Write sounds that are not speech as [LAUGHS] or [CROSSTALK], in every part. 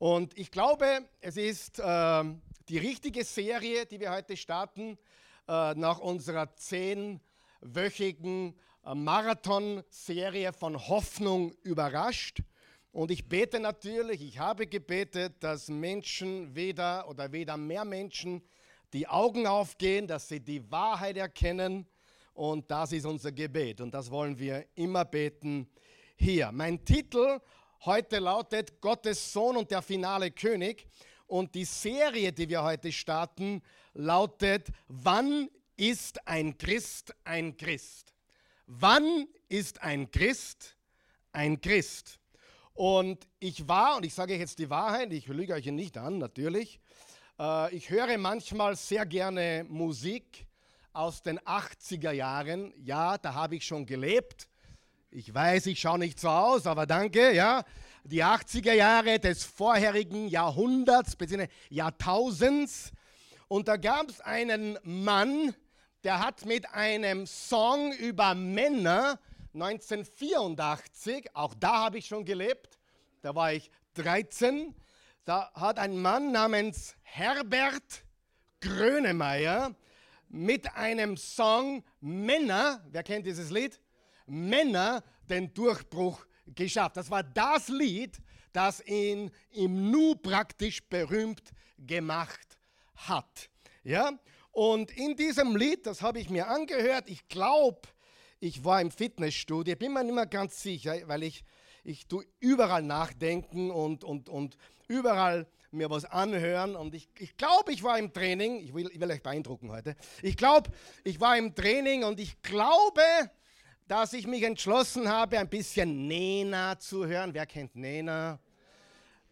Und ich glaube, es ist äh, die richtige Serie, die wir heute starten, äh, nach unserer zehnwöchigen äh, Marathon-Serie von Hoffnung überrascht. Und ich bete natürlich, ich habe gebetet, dass Menschen weder oder weder mehr Menschen die Augen aufgehen, dass sie die Wahrheit erkennen. Und das ist unser Gebet. Und das wollen wir immer beten hier. Mein Titel heute lautet Gottes Sohn und der finale König. Und die Serie, die wir heute starten, lautet Wann ist ein Christ ein Christ? Wann ist ein Christ ein Christ? Und ich war, und ich sage euch jetzt die Wahrheit, ich lüge euch nicht an, natürlich, äh, ich höre manchmal sehr gerne Musik aus den 80er Jahren. Ja, da habe ich schon gelebt. Ich weiß, ich schaue nicht so aus, aber danke, ja. Die 80er Jahre des vorherigen Jahrhunderts, bzw. Jahrtausends. Und da gab es einen Mann, der hat mit einem Song über Männer 1984, auch da habe ich schon gelebt, da war ich 13, da hat ein Mann namens Herbert Grönemeyer mit einem Song Männer, wer kennt dieses Lied? Männer den Durchbruch geschafft. Das war das Lied, das ihn im Nu praktisch berühmt gemacht hat. Ja? Und in diesem Lied, das habe ich mir angehört, ich glaube, ich war im Fitnessstudio, bin mir nicht mehr ganz sicher, weil ich, ich tue überall nachdenken und, und, und überall mir was anhören. Und ich, ich glaube, ich war im Training, ich will, ich will euch beeindrucken heute, ich glaube, ich war im Training und ich glaube, dass ich mich entschlossen habe, ein bisschen Nena zu hören. Wer kennt Nena?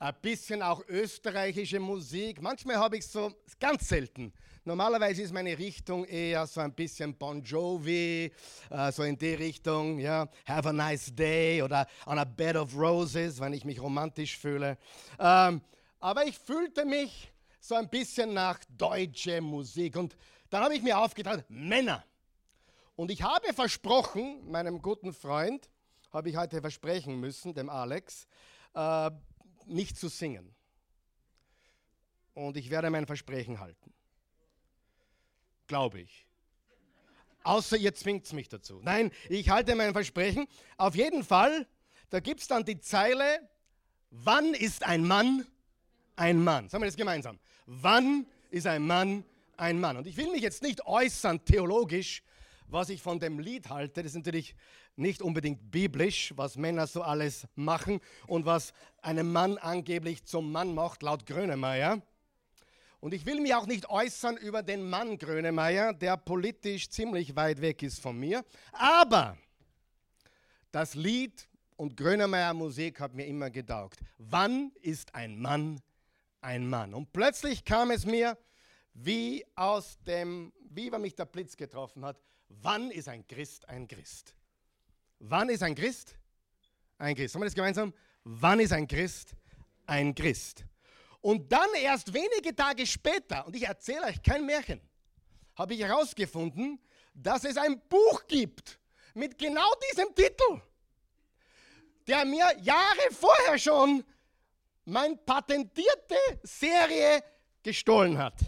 Ein bisschen auch österreichische Musik. Manchmal habe ich so, ganz selten, Normalerweise ist meine Richtung eher so ein bisschen Bon Jovi, äh, so in die Richtung, ja, Have a Nice Day oder On a Bed of Roses, wenn ich mich romantisch fühle. Ähm, aber ich fühlte mich so ein bisschen nach deutsche Musik und dann habe ich mir aufgetragen, Männer. Und ich habe versprochen, meinem guten Freund, habe ich heute versprechen müssen, dem Alex, äh, nicht zu singen. Und ich werde mein Versprechen halten glaube ich. Außer ihr zwingt es mich dazu. Nein, ich halte mein Versprechen. Auf jeden Fall, da gibt es dann die Zeile, wann ist ein Mann ein Mann? Sagen wir das gemeinsam. Wann ist ein Mann ein Mann? Und ich will mich jetzt nicht äußern theologisch, was ich von dem Lied halte. Das ist natürlich nicht unbedingt biblisch, was Männer so alles machen und was einen Mann angeblich zum Mann macht, laut Grönemeyer. Und ich will mich auch nicht äußern über den Mann Grönemeyer, der politisch ziemlich weit weg ist von mir. Aber das Lied und Grönemeyer Musik hat mir immer gedaugt. Wann ist ein Mann ein Mann? Und plötzlich kam es mir wie aus dem, wie wenn mich der Blitz getroffen hat. Wann ist ein Christ ein Christ? Wann ist ein Christ ein Christ? Haben wir das gemeinsam? Wann ist ein Christ ein Christ? Und dann erst wenige Tage später, und ich erzähle euch kein Märchen, habe ich herausgefunden, dass es ein Buch gibt mit genau diesem Titel, der mir Jahre vorher schon meine patentierte Serie gestohlen hat.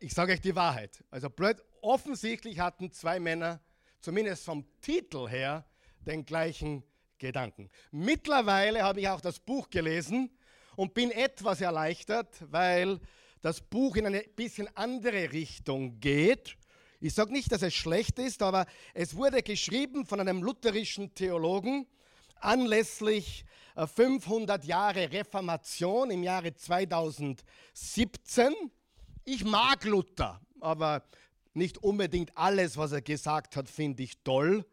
Ich sage euch die Wahrheit. Also blöd, offensichtlich hatten zwei Männer, zumindest vom Titel her, den gleichen Gedanken. Mittlerweile habe ich auch das Buch gelesen und bin etwas erleichtert, weil das Buch in eine bisschen andere Richtung geht. Ich sage nicht, dass es schlecht ist, aber es wurde geschrieben von einem lutherischen Theologen anlässlich 500 äh, Jahre Reformation im Jahre 2017. Ich mag Luther, aber nicht unbedingt alles, was er gesagt hat, finde ich toll,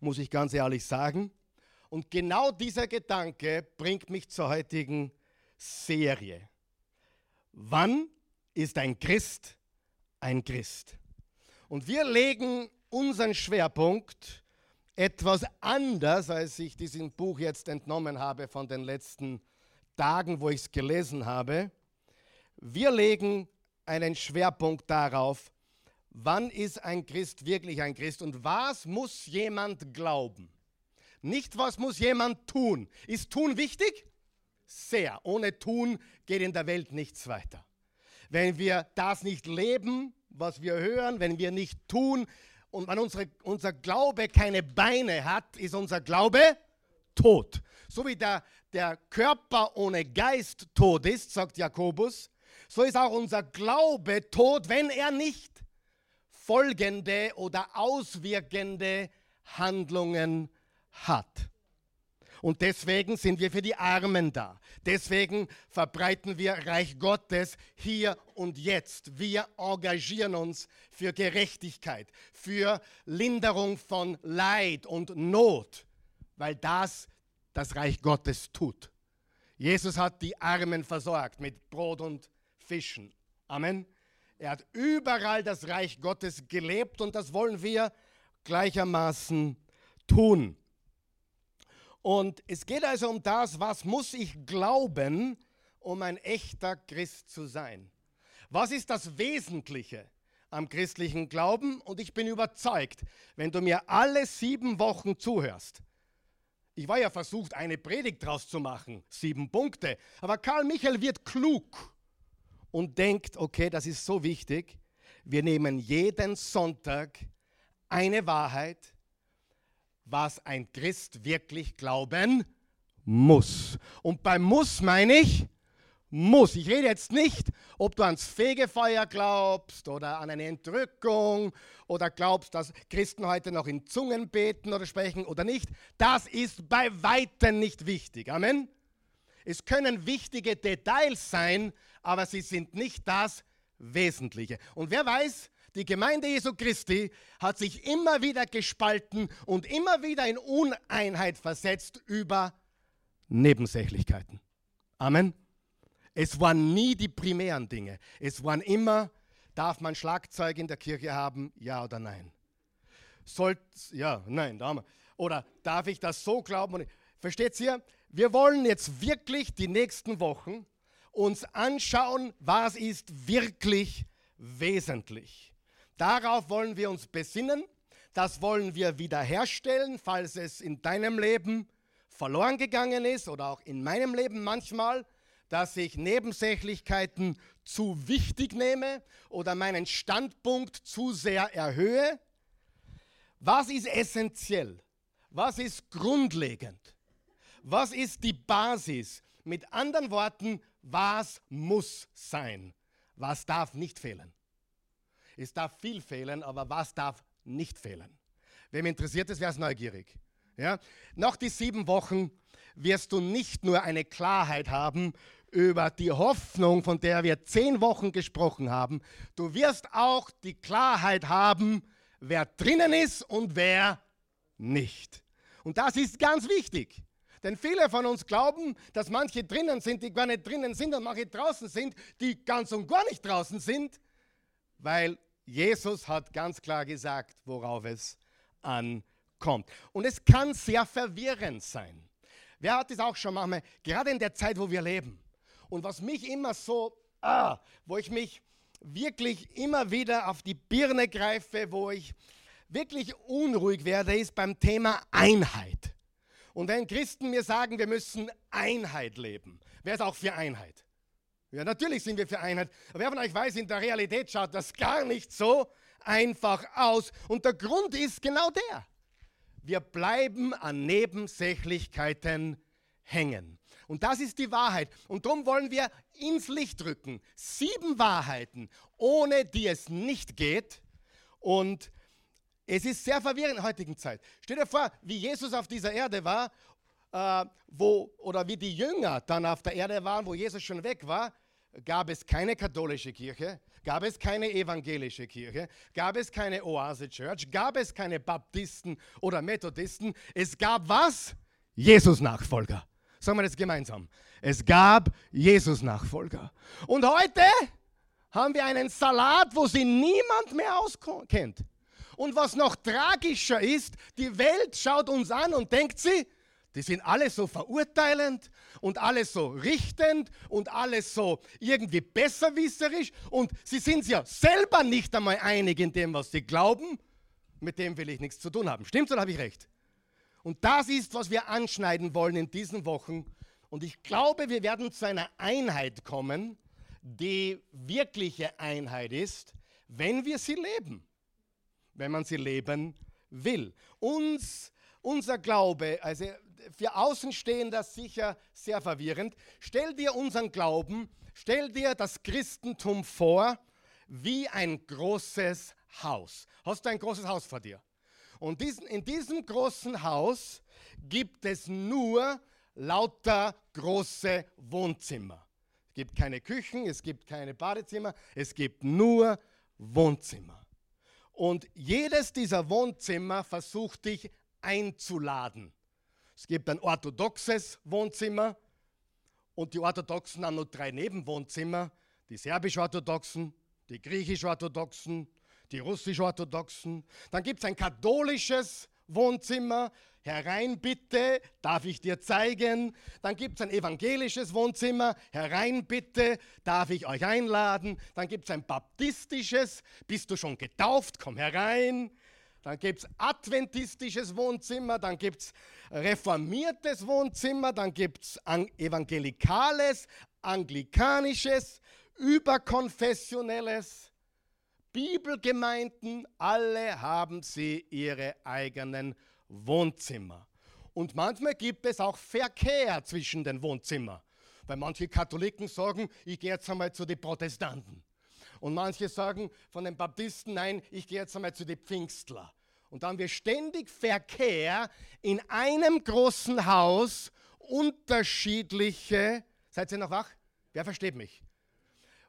muss ich ganz ehrlich sagen. Und genau dieser Gedanke bringt mich zur heutigen Serie. Wann ist ein Christ ein Christ? Und wir legen unseren Schwerpunkt etwas anders, als ich diesem Buch jetzt entnommen habe von den letzten Tagen, wo ich es gelesen habe. Wir legen einen Schwerpunkt darauf, wann ist ein Christ wirklich ein Christ und was muss jemand glauben? Nicht, was muss jemand tun. Ist tun wichtig? sehr. Ohne Tun geht in der Welt nichts weiter. Wenn wir das nicht leben, was wir hören, wenn wir nicht tun und wenn unsere, unser Glaube keine Beine hat, ist unser Glaube tot. So wie der, der Körper ohne Geist tot ist, sagt Jakobus, so ist auch unser Glaube tot, wenn er nicht folgende oder auswirkende Handlungen hat. Und deswegen sind wir für die Armen da. Deswegen verbreiten wir Reich Gottes hier und jetzt. Wir engagieren uns für Gerechtigkeit, für Linderung von Leid und Not, weil das das Reich Gottes tut. Jesus hat die Armen versorgt mit Brot und Fischen. Amen. Er hat überall das Reich Gottes gelebt und das wollen wir gleichermaßen tun. Und es geht also um das, was muss ich glauben, um ein echter Christ zu sein. Was ist das Wesentliche am christlichen Glauben? Und ich bin überzeugt, wenn du mir alle sieben Wochen zuhörst, ich war ja versucht, eine Predigt draus zu machen, sieben Punkte, aber Karl Michael wird klug und denkt, okay, das ist so wichtig, wir nehmen jeden Sonntag eine Wahrheit, was ein Christ wirklich glauben muss. Und beim Muss meine ich, muss. Ich rede jetzt nicht, ob du ans Fegefeuer glaubst oder an eine Entrückung oder glaubst, dass Christen heute noch in Zungen beten oder sprechen oder nicht. Das ist bei weitem nicht wichtig. Amen. Es können wichtige Details sein, aber sie sind nicht das Wesentliche. Und wer weiß, die Gemeinde Jesu Christi hat sich immer wieder gespalten und immer wieder in Uneinheit versetzt über Nebensächlichkeiten. Amen. Es waren nie die primären Dinge. Es waren immer, darf man Schlagzeug in der Kirche haben, ja oder nein? Sollt, ja, nein, da Oder darf ich das so glauben? Versteht ihr? Wir wollen jetzt wirklich die nächsten Wochen uns anschauen, was ist wirklich wesentlich. Darauf wollen wir uns besinnen. Das wollen wir wiederherstellen, falls es in deinem Leben verloren gegangen ist oder auch in meinem Leben manchmal, dass ich Nebensächlichkeiten zu wichtig nehme oder meinen Standpunkt zu sehr erhöhe. Was ist essentiell? Was ist grundlegend? Was ist die Basis? Mit anderen Worten, was muss sein? Was darf nicht fehlen? Es darf viel fehlen, aber was darf nicht fehlen? Wem interessiert es, wer ist neugierig? Ja? Nach die sieben Wochen wirst du nicht nur eine Klarheit haben über die Hoffnung, von der wir zehn Wochen gesprochen haben, du wirst auch die Klarheit haben, wer drinnen ist und wer nicht. Und das ist ganz wichtig. Denn viele von uns glauben, dass manche drinnen sind, die gar nicht drinnen sind und manche draußen sind, die ganz und gar nicht draußen sind weil Jesus hat ganz klar gesagt, worauf es ankommt. Und es kann sehr verwirrend sein. Wer hat es auch schon manchmal, gerade in der Zeit, wo wir leben. Und was mich immer so, ah, wo ich mich wirklich immer wieder auf die Birne greife, wo ich wirklich unruhig werde, ist beim Thema Einheit. Und wenn Christen mir sagen, wir müssen Einheit leben, wer ist auch für Einheit? Ja, natürlich sind wir für Einheit. Aber wer von euch weiß, in der Realität schaut das gar nicht so einfach aus. Und der Grund ist genau der. Wir bleiben an Nebensächlichkeiten hängen. Und das ist die Wahrheit. Und darum wollen wir ins Licht rücken. Sieben Wahrheiten, ohne die es nicht geht. Und es ist sehr verwirrend in der heutigen Zeit. Stell dir vor, wie Jesus auf dieser Erde war, äh, wo, oder wie die Jünger dann auf der Erde waren, wo Jesus schon weg war gab es keine katholische Kirche, gab es keine evangelische Kirche, gab es keine Oase Church, gab es keine Baptisten oder Methodisten. Es gab was? Jesus-Nachfolger. Sagen wir das gemeinsam. Es gab Jesus-Nachfolger. Und heute haben wir einen Salat, wo sie niemand mehr auskennt. Und was noch tragischer ist, die Welt schaut uns an und denkt sie, die sind alle so verurteilend und alle so richtend und alles so irgendwie besserwisserisch und sie sind ja selber nicht einmal einig in dem, was sie glauben. Mit dem will ich nichts zu tun haben. Stimmt's oder habe ich recht? Und das ist, was wir anschneiden wollen in diesen Wochen Und ich glaube, wir werden zu einer Einheit kommen, die wirkliche Einheit ist, wenn wir sie leben, wenn man sie leben will. Uns, unser Glaube, also für Außenstehender sicher sehr verwirrend. Stell dir unseren Glauben, stell dir das Christentum vor wie ein großes Haus. Hast du ein großes Haus vor dir? Und diesen, in diesem großen Haus gibt es nur lauter große Wohnzimmer. Es gibt keine Küchen, es gibt keine Badezimmer, es gibt nur Wohnzimmer. Und jedes dieser Wohnzimmer versucht dich einzuladen. Es gibt ein orthodoxes Wohnzimmer und die Orthodoxen haben nur drei Nebenwohnzimmer. Die serbisch-orthodoxen, die griechisch-orthodoxen, die russisch-orthodoxen. Dann gibt es ein katholisches Wohnzimmer. Herein bitte, darf ich dir zeigen. Dann gibt es ein evangelisches Wohnzimmer. Herein bitte, darf ich euch einladen. Dann gibt es ein baptistisches. Bist du schon getauft? Komm herein. Dann gibt es adventistisches Wohnzimmer, dann gibt es reformiertes Wohnzimmer, dann gibt es evangelikales, anglikanisches, überkonfessionelles, Bibelgemeinden, alle haben sie ihre eigenen Wohnzimmer. Und manchmal gibt es auch Verkehr zwischen den Wohnzimmern. Weil manche Katholiken sagen, ich gehe jetzt einmal zu den Protestanten. Und manche sagen von den Baptisten, nein, ich gehe jetzt einmal zu den Pfingstler. Und dann haben wir ständig Verkehr in einem großen Haus, unterschiedliche, seid ihr noch wach? Wer versteht mich?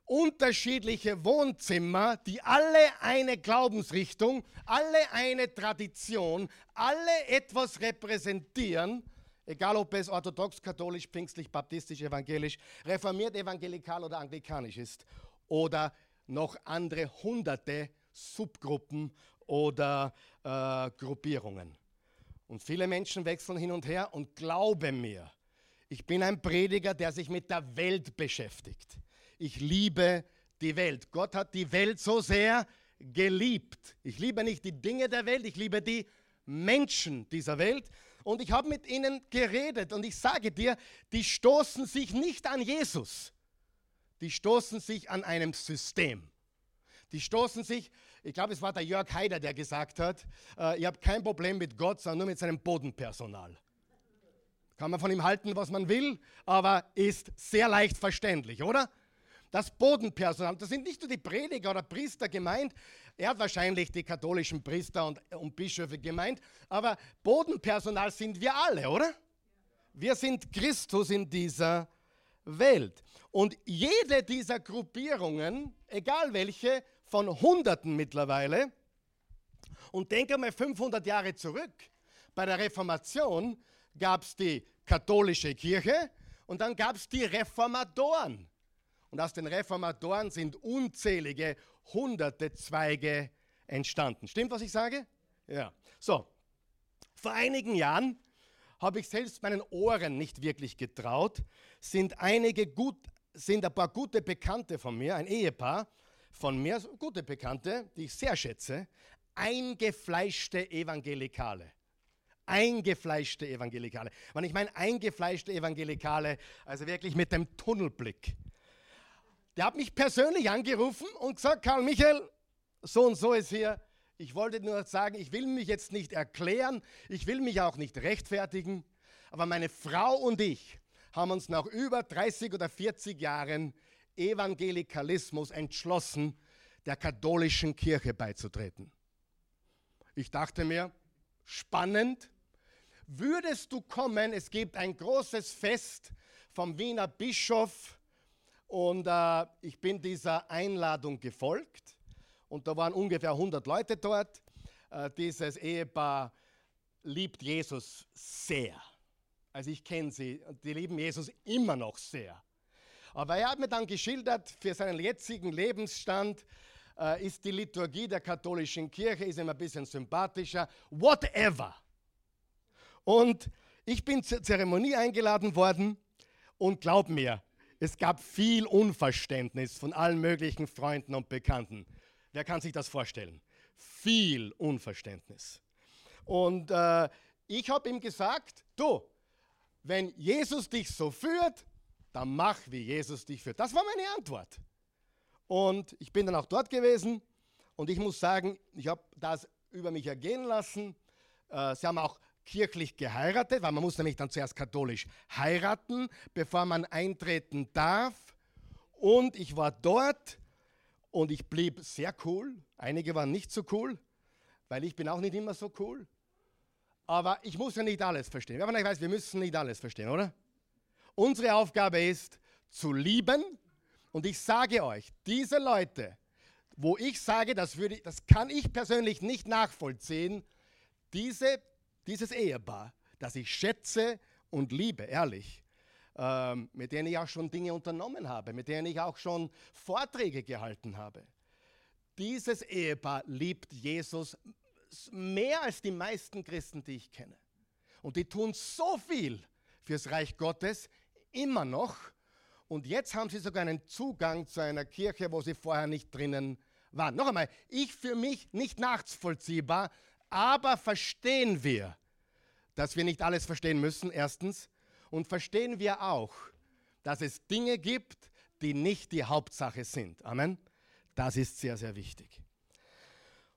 Unterschiedliche Wohnzimmer, die alle eine Glaubensrichtung, alle eine Tradition, alle etwas repräsentieren, egal ob es orthodox, katholisch, pfingstlich, baptistisch, evangelisch, reformiert, evangelikal oder anglikanisch ist oder noch andere hunderte Subgruppen oder äh, Gruppierungen. Und viele Menschen wechseln hin und her und glauben mir, ich bin ein Prediger, der sich mit der Welt beschäftigt. Ich liebe die Welt. Gott hat die Welt so sehr geliebt. Ich liebe nicht die Dinge der Welt, ich liebe die Menschen dieser Welt. Und ich habe mit ihnen geredet und ich sage dir, die stoßen sich nicht an Jesus, die stoßen sich an einem System. Die stoßen sich, ich glaube, es war der Jörg Haider, der gesagt hat, äh, ihr habt kein Problem mit Gott, sondern nur mit seinem Bodenpersonal. Kann man von ihm halten, was man will, aber ist sehr leicht verständlich, oder? Das Bodenpersonal, das sind nicht nur die Prediger oder Priester gemeint, er hat wahrscheinlich die katholischen Priester und, und Bischöfe gemeint, aber Bodenpersonal sind wir alle, oder? Wir sind Christus in dieser Welt. Und jede dieser Gruppierungen, egal welche, von Hunderten mittlerweile. Und denke mal 500 Jahre zurück. Bei der Reformation gab es die katholische Kirche und dann gab es die Reformatoren. Und aus den Reformatoren sind unzählige hunderte Zweige entstanden. Stimmt, was ich sage? Ja. So, vor einigen Jahren habe ich selbst meinen Ohren nicht wirklich getraut, sind einige gut, sind ein paar gute Bekannte von mir, ein Ehepaar, von mir, gute Bekannte, die ich sehr schätze, eingefleischte Evangelikale. Eingefleischte Evangelikale. Wenn ich meine eingefleischte Evangelikale, also wirklich mit dem Tunnelblick. Der hat mich persönlich angerufen und gesagt, Karl Michael, so und so ist hier. Ich wollte nur sagen, ich will mich jetzt nicht erklären, ich will mich auch nicht rechtfertigen, aber meine Frau und ich haben uns nach über 30 oder 40 Jahren Evangelikalismus entschlossen, der katholischen Kirche beizutreten. Ich dachte mir, spannend, würdest du kommen, es gibt ein großes Fest vom Wiener Bischof und äh, ich bin dieser Einladung gefolgt und da waren ungefähr 100 Leute dort. Äh, dieses Ehepaar liebt Jesus sehr. Also ich kenne sie die lieben Jesus immer noch sehr. Aber er hat mir dann geschildert, für seinen jetzigen Lebensstand äh, ist die Liturgie der katholischen Kirche, ist ihm ein bisschen sympathischer, whatever. Und ich bin zur Zeremonie eingeladen worden und glaub mir, es gab viel Unverständnis von allen möglichen Freunden und Bekannten. Wer kann sich das vorstellen? Viel Unverständnis. Und äh, ich habe ihm gesagt, du, wenn Jesus dich so führt, dann mach, wie Jesus dich führt. Das war meine Antwort. Und ich bin dann auch dort gewesen und ich muss sagen, ich habe das über mich ergehen lassen. Äh, sie haben auch kirchlich geheiratet, weil man muss nämlich dann zuerst katholisch heiraten, bevor man eintreten darf. Und ich war dort und ich blieb sehr cool. Einige waren nicht so cool, weil ich bin auch nicht immer so cool. Aber ich muss ja nicht alles verstehen. Aber ich weiß, wir müssen nicht alles verstehen, oder? Unsere Aufgabe ist zu lieben. Und ich sage euch, diese Leute, wo ich sage, das, würde, das kann ich persönlich nicht nachvollziehen, diese, dieses Ehepaar, das ich schätze und liebe, ehrlich, ähm, mit denen ich auch schon Dinge unternommen habe, mit denen ich auch schon Vorträge gehalten habe. Dieses Ehepaar liebt Jesus mehr als die meisten Christen, die ich kenne. Und die tun so viel fürs Reich Gottes, immer noch. Und jetzt haben sie sogar einen Zugang zu einer Kirche, wo sie vorher nicht drinnen waren. Noch einmal, ich für mich nicht nachvollziehbar, aber verstehen wir, dass wir nicht alles verstehen müssen, erstens. Und verstehen wir auch, dass es Dinge gibt, die nicht die Hauptsache sind. Amen. Das ist sehr, sehr wichtig.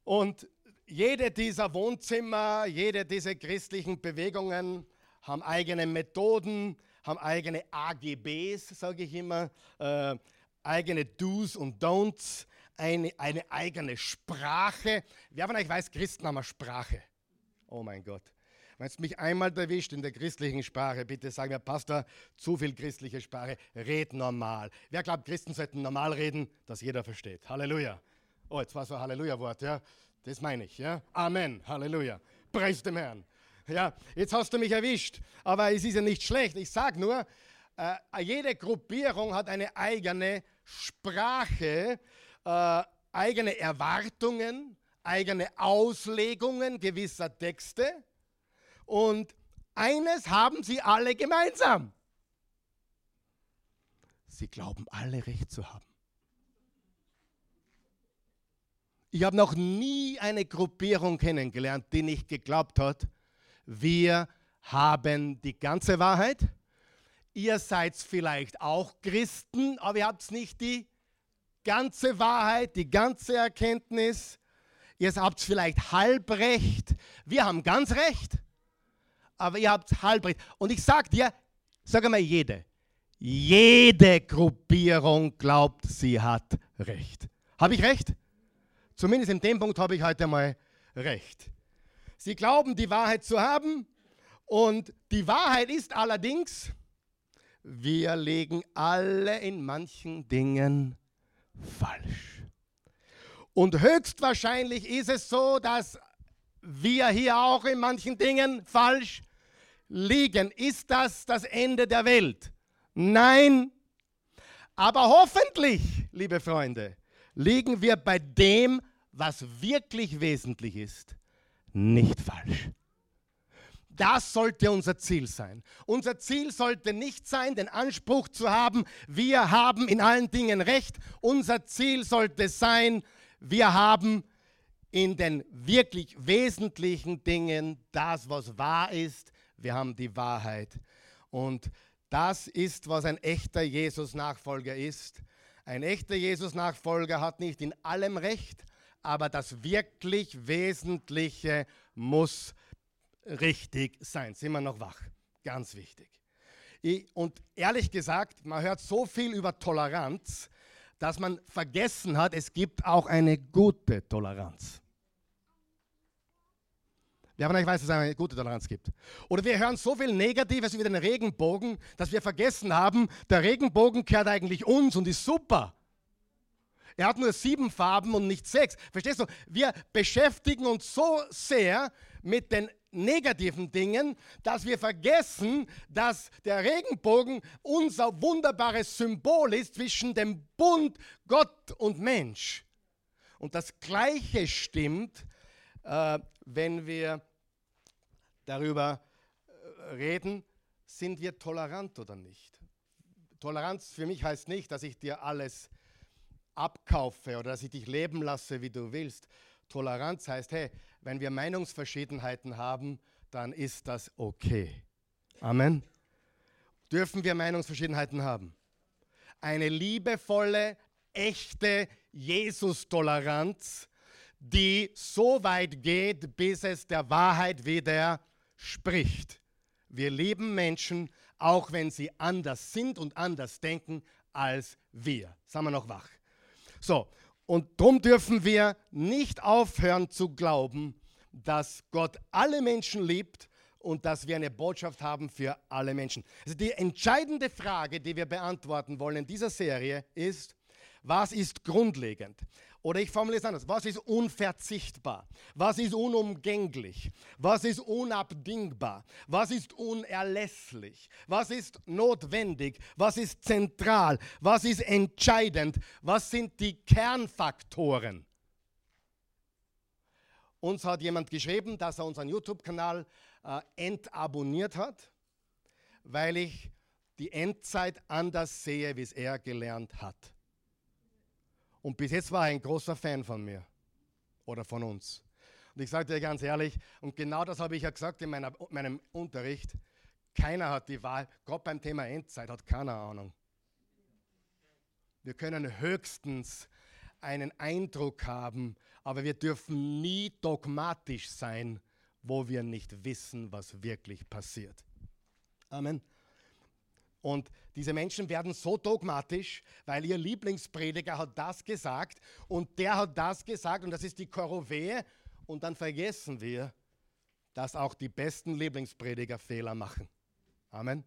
Und jede dieser Wohnzimmer, jede dieser christlichen Bewegungen haben eigene Methoden, haben eigene AGBs, sage ich immer, äh, eigene Do's und Don'ts, eine, eine eigene Sprache. Wer von euch weiß, Christen haben eine Sprache. Oh mein Gott. Wenn es mich einmal erwischt in der christlichen Sprache, bitte sagen wir, Pastor, zu viel christliche Sprache, red normal. Wer glaubt, Christen sollten normal reden, dass jeder versteht? Halleluja. Oh, jetzt war so ein Halleluja-Wort, ja. Das meine ich, ja. Amen. Halleluja. Preis dem Herrn. Ja, jetzt hast du mich erwischt, aber es ist ja nicht schlecht. Ich sage nur, äh, jede Gruppierung hat eine eigene Sprache, äh, eigene Erwartungen, eigene Auslegungen gewisser Texte. Und eines haben sie alle gemeinsam. Sie glauben alle recht zu haben. Ich habe noch nie eine Gruppierung kennengelernt, die nicht geglaubt hat, wir haben die ganze Wahrheit. Ihr seid vielleicht auch Christen, aber ihr habt nicht die ganze Wahrheit, die ganze Erkenntnis. Ihr habt vielleicht halb recht. Wir haben ganz recht, aber ihr habt halb recht. Und ich sage dir, sage mal jede, jede Gruppierung glaubt, sie hat recht. Habe ich recht? Zumindest in dem Punkt habe ich heute mal recht. Sie glauben, die Wahrheit zu haben und die Wahrheit ist allerdings, wir legen alle in manchen Dingen falsch. Und höchstwahrscheinlich ist es so, dass wir hier auch in manchen Dingen falsch liegen. Ist das das Ende der Welt? Nein. Aber hoffentlich, liebe Freunde, liegen wir bei dem, was wirklich wesentlich ist, nicht falsch. Das sollte unser Ziel sein. Unser Ziel sollte nicht sein, den Anspruch zu haben, wir haben in allen Dingen Recht. Unser Ziel sollte sein, wir haben in den wirklich wesentlichen Dingen das, was wahr ist. Wir haben die Wahrheit. Und das ist, was ein echter Jesus-Nachfolger ist. Ein echter Jesus-Nachfolger hat nicht in allem Recht, aber das wirklich Wesentliche muss richtig sein. Sind wir noch wach? Ganz wichtig. Und ehrlich gesagt, man hört so viel über Toleranz, dass man vergessen hat, es gibt auch eine gute Toleranz. Wer von euch weiß, dass es eine gute Toleranz gibt? Oder wir hören so viel Negatives über den Regenbogen, dass wir vergessen haben, der Regenbogen gehört eigentlich uns und ist super. Er hat nur sieben Farben und nicht sechs. Verstehst du? Wir beschäftigen uns so sehr mit den negativen Dingen, dass wir vergessen, dass der Regenbogen unser wunderbares Symbol ist zwischen dem Bund Gott und Mensch. Und das Gleiche stimmt, äh, wenn wir darüber äh, reden, sind wir tolerant oder nicht. Toleranz für mich heißt nicht, dass ich dir alles abkaufe oder dass ich dich leben lasse, wie du willst. Toleranz heißt, hey, wenn wir Meinungsverschiedenheiten haben, dann ist das okay. Amen. dürfen wir Meinungsverschiedenheiten haben. Eine liebevolle, echte Jesus-Toleranz, die so weit geht, bis es der Wahrheit widerspricht. Wir lieben Menschen, auch wenn sie anders sind und anders denken als wir. Sagen wir noch wach. So, und darum dürfen wir nicht aufhören zu glauben, dass Gott alle Menschen liebt und dass wir eine Botschaft haben für alle Menschen. Also die entscheidende Frage, die wir beantworten wollen in dieser Serie ist, was ist grundlegend? Oder ich formuliere es anders. Was ist unverzichtbar? Was ist unumgänglich? Was ist unabdingbar? Was ist unerlässlich? Was ist notwendig? Was ist zentral? Was ist entscheidend? Was sind die Kernfaktoren? Uns hat jemand geschrieben, dass er unseren YouTube-Kanal äh, entabonniert hat, weil ich die Endzeit anders sehe, wie es er gelernt hat. Und bis jetzt war er ein großer Fan von mir oder von uns. Und ich sage dir ganz ehrlich, und genau das habe ich ja gesagt in meiner, meinem Unterricht, keiner hat die Wahl, gerade beim Thema Endzeit hat keiner Ahnung. Wir können höchstens einen Eindruck haben, aber wir dürfen nie dogmatisch sein, wo wir nicht wissen, was wirklich passiert. Amen. Und diese Menschen werden so dogmatisch, weil ihr Lieblingsprediger hat das gesagt und der hat das gesagt und das ist die Koryphäe. Und dann vergessen wir, dass auch die besten Lieblingsprediger Fehler machen. Amen.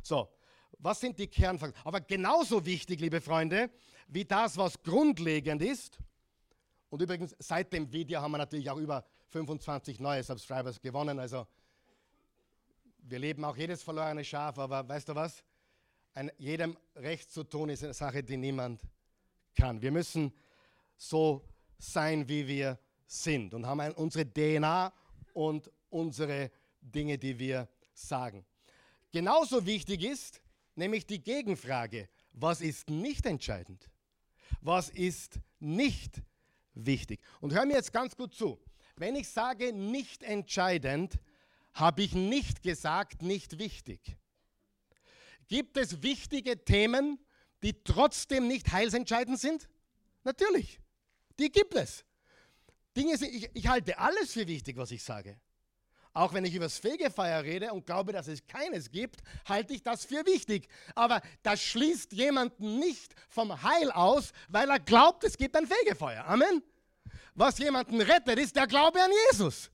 So, was sind die Kernfaktoren? Aber genauso wichtig, liebe Freunde, wie das, was grundlegend ist. Und übrigens, seit dem Video haben wir natürlich auch über 25 neue Subscribers gewonnen. Also wir leben auch jedes verlorene Schaf, aber weißt du was? Ein, jedem Recht zu tun ist eine Sache, die niemand kann. Wir müssen so sein, wie wir sind und haben ein, unsere DNA und unsere Dinge, die wir sagen. Genauso wichtig ist nämlich die Gegenfrage, was ist nicht entscheidend? Was ist nicht wichtig? Und hör mir jetzt ganz gut zu. Wenn ich sage nicht entscheidend, habe ich nicht gesagt, nicht wichtig. Gibt es wichtige Themen, die trotzdem nicht heilsentscheidend sind? Natürlich, die gibt es. Dinge, ich, ich halte alles für wichtig, was ich sage. Auch wenn ich über das Fegefeuer rede und glaube, dass es keines gibt, halte ich das für wichtig. Aber das schließt jemanden nicht vom Heil aus, weil er glaubt, es gibt ein Fegefeuer. Amen. Was jemanden rettet, ist der Glaube an Jesus.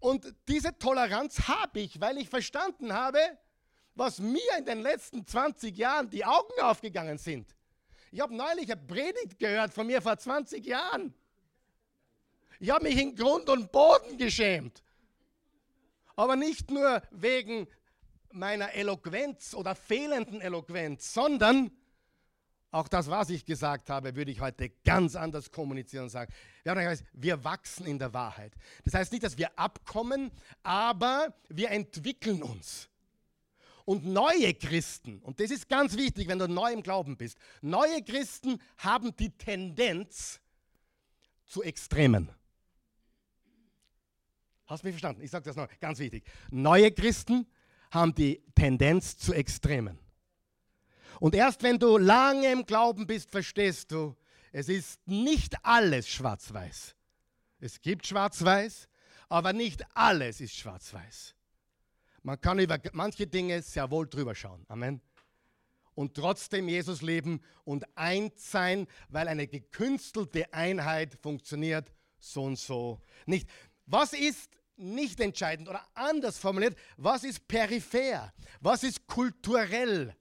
Und diese Toleranz habe ich, weil ich verstanden habe, was mir in den letzten 20 Jahren die Augen aufgegangen sind. Ich habe neulich eine Predigt gehört von mir vor 20 Jahren. Ich habe mich in Grund und Boden geschämt. Aber nicht nur wegen meiner Eloquenz oder fehlenden Eloquenz, sondern auch das, was ich gesagt habe, würde ich heute ganz anders kommunizieren und sagen. Wir, gesagt, wir wachsen in der Wahrheit. Das heißt nicht, dass wir abkommen, aber wir entwickeln uns. Und neue Christen, und das ist ganz wichtig, wenn du neu im Glauben bist, neue Christen haben die Tendenz zu Extremen. Hast du mich verstanden? Ich sage das noch, ganz wichtig. Neue Christen haben die Tendenz zu Extremen. Und erst wenn du lange im Glauben bist, verstehst du, es ist nicht alles schwarz-weiß. Es gibt schwarz-weiß, aber nicht alles ist schwarz-weiß. Man kann über manche Dinge sehr wohl drüber schauen. Amen. Und trotzdem Jesus leben und eins sein, weil eine gekünstelte Einheit funktioniert so und so nicht. Was ist nicht entscheidend oder anders formuliert, was ist peripher? Was ist kulturell?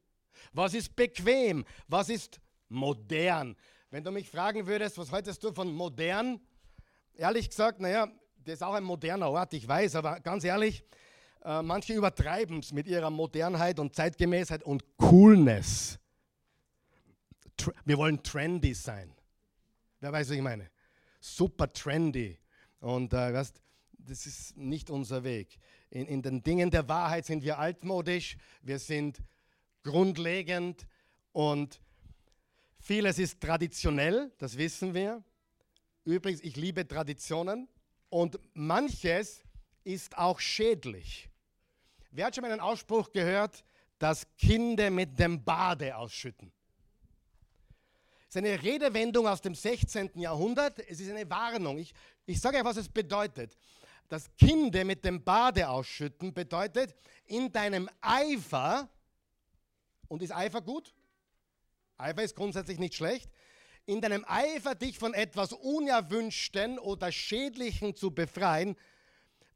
Was ist bequem? Was ist modern? Wenn du mich fragen würdest, was haltest du von modern? Ehrlich gesagt, naja, das ist auch ein moderner Ort, ich weiß, aber ganz ehrlich, äh, manche übertreiben es mit ihrer Modernheit und Zeitgemäßheit und Coolness. Tr wir wollen trendy sein. Wer weiß, was ich meine? Super trendy. Und äh, weißt, das ist nicht unser Weg. In, in den Dingen der Wahrheit sind wir altmodisch, wir sind grundlegend und vieles ist traditionell, das wissen wir. Übrigens, ich liebe Traditionen und manches ist auch schädlich. Wer hat schon mal einen Ausspruch gehört, dass Kinder mit dem Bade ausschütten? Es ist eine Redewendung aus dem 16. Jahrhundert. Es ist eine Warnung. Ich, ich sage euch, was es bedeutet. Das Kinder mit dem Bade ausschütten bedeutet, in deinem Eifer, und ist Eifer gut? Eifer ist grundsätzlich nicht schlecht. In deinem Eifer, dich von etwas Unerwünschten oder Schädlichen zu befreien,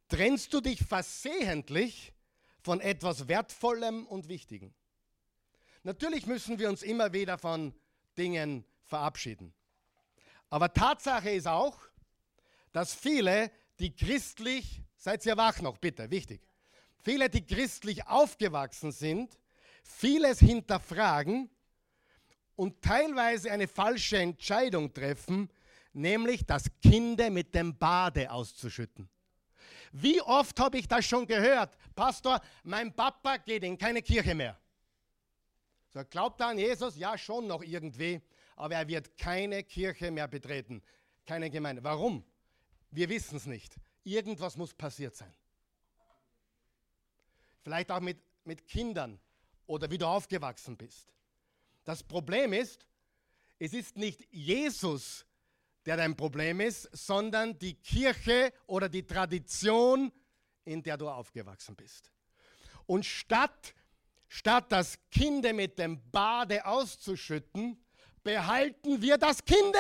trennst du dich versehentlich von etwas Wertvollem und Wichtigem. Natürlich müssen wir uns immer wieder von Dingen verabschieden. Aber Tatsache ist auch, dass viele, die christlich, seid ihr wach noch, bitte, wichtig, viele, die christlich aufgewachsen sind, vieles hinterfragen und teilweise eine falsche Entscheidung treffen, nämlich das Kinder mit dem Bade auszuschütten. Wie oft habe ich das schon gehört? Pastor, mein Papa geht in keine Kirche mehr. So, glaubt er an Jesus? Ja, schon noch irgendwie. Aber er wird keine Kirche mehr betreten. Keine Gemeinde. Warum? Wir wissen es nicht. Irgendwas muss passiert sein. Vielleicht auch mit, mit Kindern oder wie du aufgewachsen bist. Das Problem ist, es ist nicht Jesus, der dein Problem ist, sondern die Kirche oder die Tradition, in der du aufgewachsen bist. Und statt, statt das Kind mit dem Bade auszuschütten, behalten wir das Kind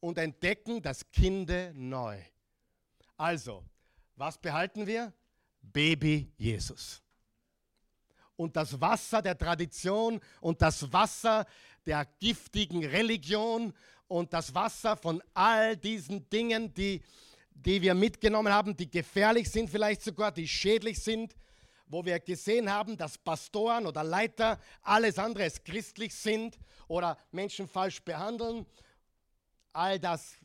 und entdecken das Kind neu. Also, was behalten wir? Baby Jesus. Und das Wasser der Tradition und das Wasser der giftigen Religion und das Wasser von all diesen Dingen, die, die wir mitgenommen haben, die gefährlich sind vielleicht sogar, die schädlich sind, wo wir gesehen haben, dass Pastoren oder Leiter alles andere als christlich sind oder Menschen falsch behandeln. All das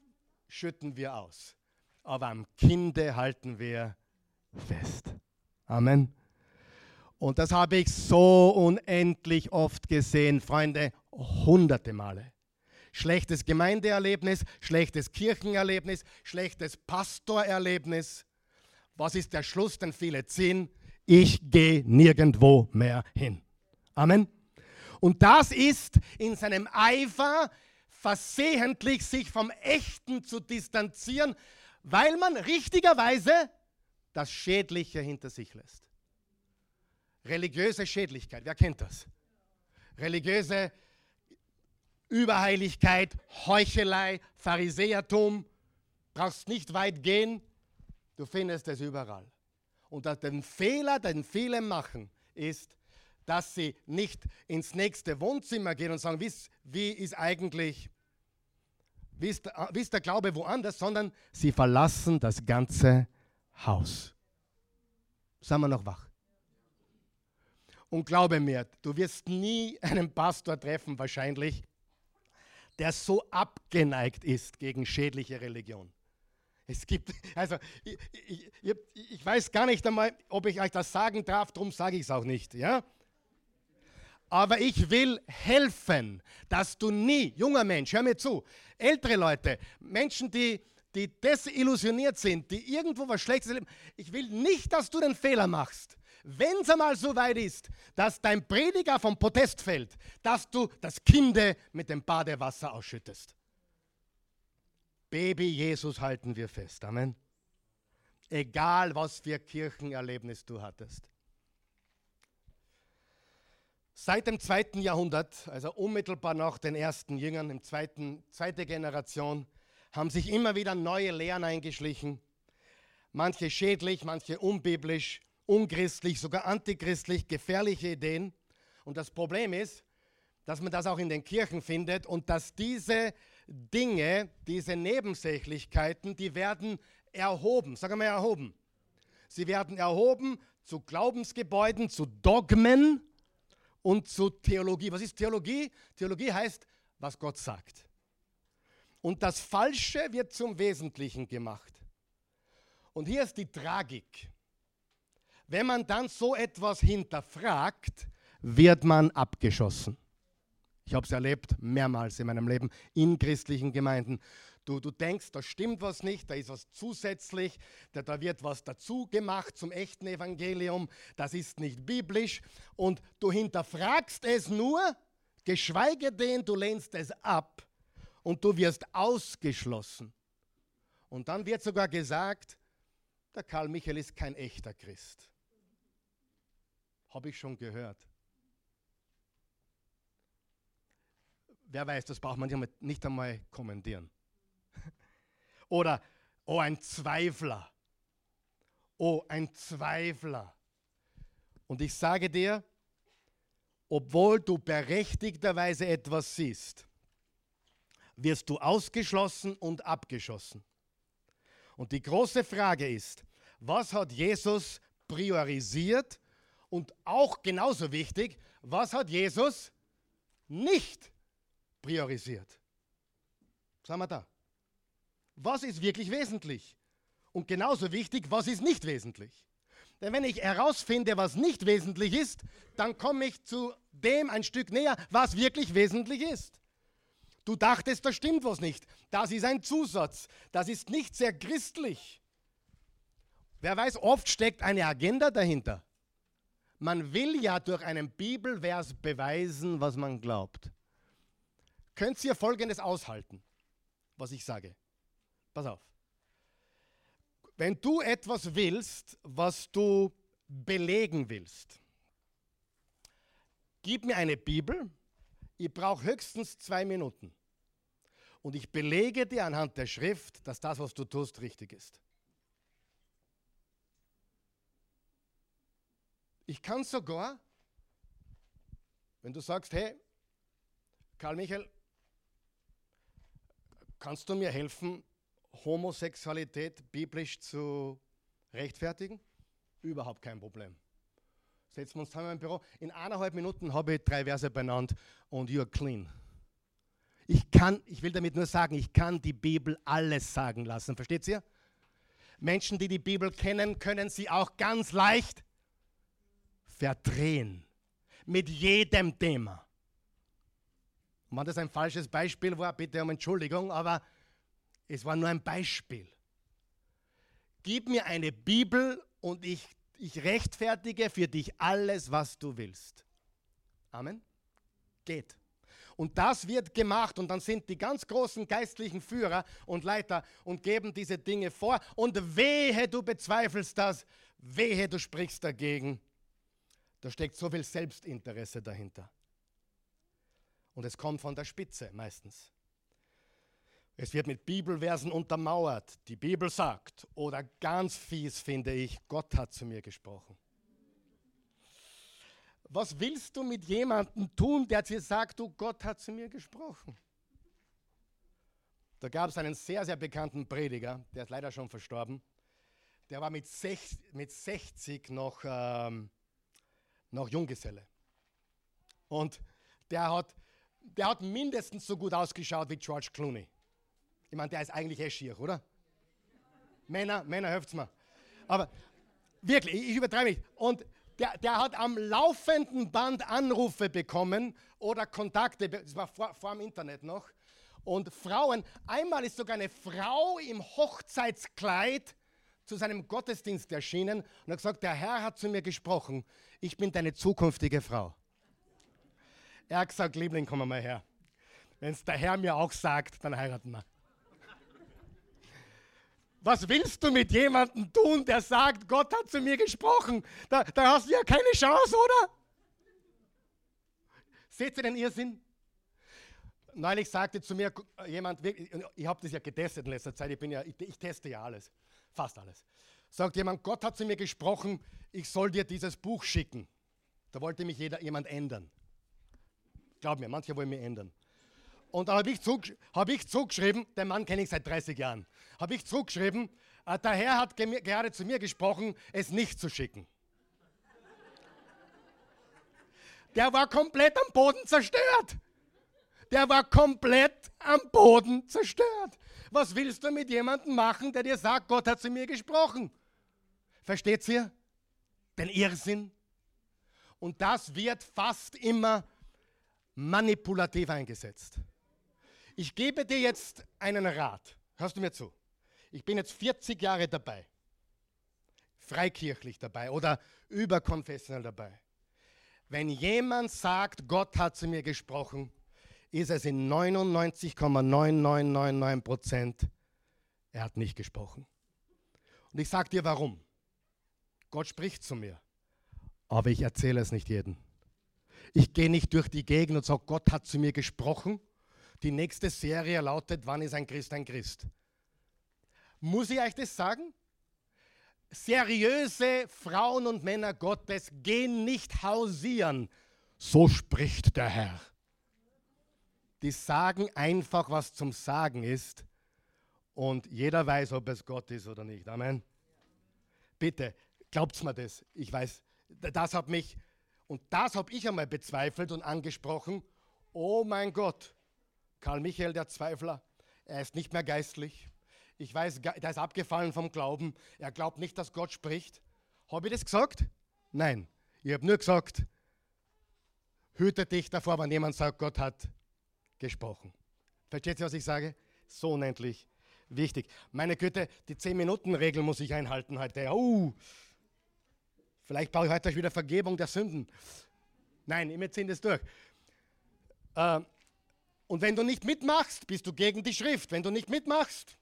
schütten wir aus. Aber am Kinde halten wir fest. Amen. Und das habe ich so unendlich oft gesehen, Freunde, hunderte Male schlechtes Gemeindeerlebnis, schlechtes Kirchenerlebnis, schlechtes Pastorerlebnis. Was ist der Schluss, den viele ziehen? Ich gehe nirgendwo mehr hin. Amen. Und das ist in seinem Eifer versehentlich sich vom Echten zu distanzieren, weil man richtigerweise das Schädliche hinter sich lässt. Religiöse Schädlichkeit, wer kennt das? Religiöse Überheiligkeit, Heuchelei, Pharisäertum. Brauchst nicht weit gehen, du findest es überall. Und den Fehler, den viele machen, ist, dass sie nicht ins nächste Wohnzimmer gehen und sagen, wie, ist eigentlich, wie ist, wie ist der Glaube woanders, sondern sie verlassen das ganze Haus. Sagen wir noch wach. Und glaube mir, du wirst nie einen Pastor treffen, wahrscheinlich, der so abgeneigt ist gegen schädliche Religion. Es gibt, also ich, ich, ich, ich, weiß gar nicht einmal, ob ich euch das sagen darf, darum sage ich es auch nicht, ja? Aber ich will helfen, dass du nie, junger Mensch, hör mir zu, ältere Leute, Menschen, die, die desillusioniert sind, die irgendwo was Schlechtes erleben, ich will nicht, dass du den Fehler machst, wenn es einmal so weit ist, dass dein Prediger vom Protest fällt, dass du das Kinde mit dem Badewasser ausschüttest. Baby Jesus halten wir fest. Amen. Egal, was für Kirchenerlebnis du hattest. Seit dem zweiten Jahrhundert, also unmittelbar nach den ersten Jüngern, im zweiten, zweite Generation, haben sich immer wieder neue Lehren eingeschlichen. Manche schädlich, manche unbiblisch unchristlich, sogar antichristlich, gefährliche Ideen. Und das Problem ist, dass man das auch in den Kirchen findet und dass diese Dinge, diese Nebensächlichkeiten, die werden erhoben. Sagen wir erhoben. Sie werden erhoben zu Glaubensgebäuden, zu Dogmen und zu Theologie. Was ist Theologie? Theologie heißt, was Gott sagt. Und das Falsche wird zum Wesentlichen gemacht. Und hier ist die Tragik. Wenn man dann so etwas hinterfragt, wird man abgeschossen. Ich habe es erlebt mehrmals in meinem Leben in christlichen Gemeinden. Du, du denkst, da stimmt was nicht, da ist was zusätzlich, da, da wird was dazu gemacht zum echten Evangelium, das ist nicht biblisch und du hinterfragst es nur, geschweige denn, du lehnst es ab und du wirst ausgeschlossen. Und dann wird sogar gesagt, der Karl Michael ist kein echter Christ. Habe ich schon gehört. Wer weiß, das braucht man nicht einmal kommentieren. [LAUGHS] Oder, oh, ein Zweifler. Oh, ein Zweifler. Und ich sage dir, obwohl du berechtigterweise etwas siehst, wirst du ausgeschlossen und abgeschossen. Und die große Frage ist, was hat Jesus priorisiert? Und auch genauso wichtig, was hat Jesus nicht priorisiert? Sagen wir da. Was ist wirklich wesentlich? Und genauso wichtig, was ist nicht wesentlich? Denn wenn ich herausfinde, was nicht wesentlich ist, dann komme ich zu dem ein Stück näher, was wirklich wesentlich ist. Du dachtest, da stimmt was nicht. Das ist ein Zusatz. Das ist nicht sehr christlich. Wer weiß, oft steckt eine Agenda dahinter. Man will ja durch einen Bibelvers beweisen, was man glaubt. Könnt ihr Folgendes aushalten, was ich sage? Pass auf. Wenn du etwas willst, was du belegen willst, gib mir eine Bibel, ich brauche höchstens zwei Minuten. Und ich belege dir anhand der Schrift, dass das, was du tust, richtig ist. Ich kann sogar, wenn du sagst, hey, Karl Michael, kannst du mir helfen, Homosexualität biblisch zu rechtfertigen? Überhaupt kein Problem. Setzen wir uns zusammen im Büro. In eineinhalb Minuten habe ich drei Verse benannt und you're clean. Ich kann, ich will damit nur sagen, ich kann die Bibel alles sagen lassen. Versteht ihr? Menschen, die die Bibel kennen, können sie auch ganz leicht verdrehen. Mit jedem Thema. Und wenn das ein falsches Beispiel war, bitte um Entschuldigung, aber es war nur ein Beispiel. Gib mir eine Bibel und ich, ich rechtfertige für dich alles, was du willst. Amen. Geht. Und das wird gemacht und dann sind die ganz großen geistlichen Führer und Leiter und geben diese Dinge vor. Und wehe, du bezweifelst das, wehe, du sprichst dagegen. Da steckt so viel Selbstinteresse dahinter. Und es kommt von der Spitze meistens. Es wird mit Bibelversen untermauert. Die Bibel sagt, oder ganz fies finde ich, Gott hat zu mir gesprochen. Was willst du mit jemandem tun, der dir sagt, du Gott hat zu mir gesprochen? Da gab es einen sehr, sehr bekannten Prediger, der ist leider schon verstorben. Der war mit, sech, mit 60 noch, ähm, noch Junggeselle. Und der hat, der hat mindestens so gut ausgeschaut wie George Clooney. Ich meine, der ist eigentlich eh schier, oder? Männer, Männer, helft's mir. Aber wirklich, ich übertreibe nicht. Und der, der hat am laufenden Band Anrufe bekommen oder Kontakte, das war vor, vor dem Internet noch. Und Frauen, einmal ist sogar eine Frau im Hochzeitskleid zu seinem Gottesdienst erschienen und hat gesagt, der Herr hat zu mir gesprochen, ich bin deine zukünftige Frau. Er hat gesagt, Liebling, komm mal her. Wenn es der Herr mir auch sagt, dann heiraten wir. Was willst du mit jemandem tun, der sagt, Gott hat zu mir gesprochen? Da, da hast du ja keine Chance, oder? Seht ihr den Irrsinn? Neulich sagte zu mir jemand, ich habe das ja getestet in letzter Zeit, ich, bin ja, ich, ich teste ja alles, fast alles. Sagt jemand, Gott hat zu mir gesprochen, ich soll dir dieses Buch schicken. Da wollte mich jeder, jemand ändern. Glaub mir, manche wollen mich ändern. Und da habe ich, zurück, hab ich zurückgeschrieben, den Mann kenne ich seit 30 Jahren, habe ich zurückgeschrieben, äh, der Herr hat gerade zu mir gesprochen, es nicht zu schicken. Der war komplett am Boden zerstört. Der war komplett am Boden zerstört. Was willst du mit jemandem machen, der dir sagt, Gott hat zu mir gesprochen? Versteht ihr? Den Irrsinn. Und das wird fast immer manipulativ eingesetzt. Ich gebe dir jetzt einen Rat. hörst du mir zu? Ich bin jetzt 40 Jahre dabei, freikirchlich dabei oder überkonfessionell dabei. Wenn jemand sagt, Gott hat zu mir gesprochen, ist es in 99,9999 Prozent, er hat nicht gesprochen. Und ich sage dir warum. Gott spricht zu mir, aber ich erzähle es nicht jedem. Ich gehe nicht durch die Gegend und sage, Gott hat zu mir gesprochen. Die nächste Serie lautet, wann ist ein Christ ein Christ? Muss ich euch das sagen? Seriöse Frauen und Männer Gottes gehen nicht hausieren. So spricht der Herr. Die sagen einfach, was zum Sagen ist. Und jeder weiß, ob es Gott ist oder nicht. Amen. Bitte, glaubt's mir das. Ich weiß, das hat mich und das habe ich einmal bezweifelt und angesprochen. Oh mein Gott, Karl Michael, der Zweifler, er ist nicht mehr geistlich. Ich weiß, der ist abgefallen vom Glauben. Er glaubt nicht, dass Gott spricht. Habe ich das gesagt? Nein. Ich habe nur gesagt, hüte dich davor, wenn jemand sagt, Gott hat gesprochen. Versteht ihr, was ich sage? So unendlich wichtig. Meine Güte, die 10-Minuten-Regel muss ich einhalten heute. Oh, Vielleicht brauche ich heute wieder Vergebung der Sünden. Nein, wir ziehen das durch. Äh, und wenn du nicht mitmachst, bist du gegen die Schrift. Wenn du nicht mitmachst,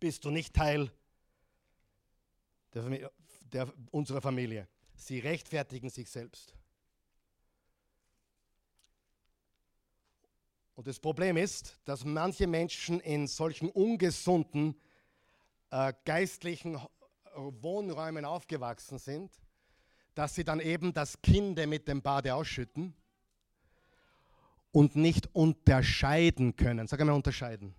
bist du nicht Teil der Familie, der, unserer Familie. Sie rechtfertigen sich selbst. Und das Problem ist, dass manche Menschen in solchen ungesunden äh, geistlichen Wohnräumen aufgewachsen sind, dass sie dann eben das Kind mit dem Bade ausschütten und nicht unterscheiden können. Sag einmal unterscheiden.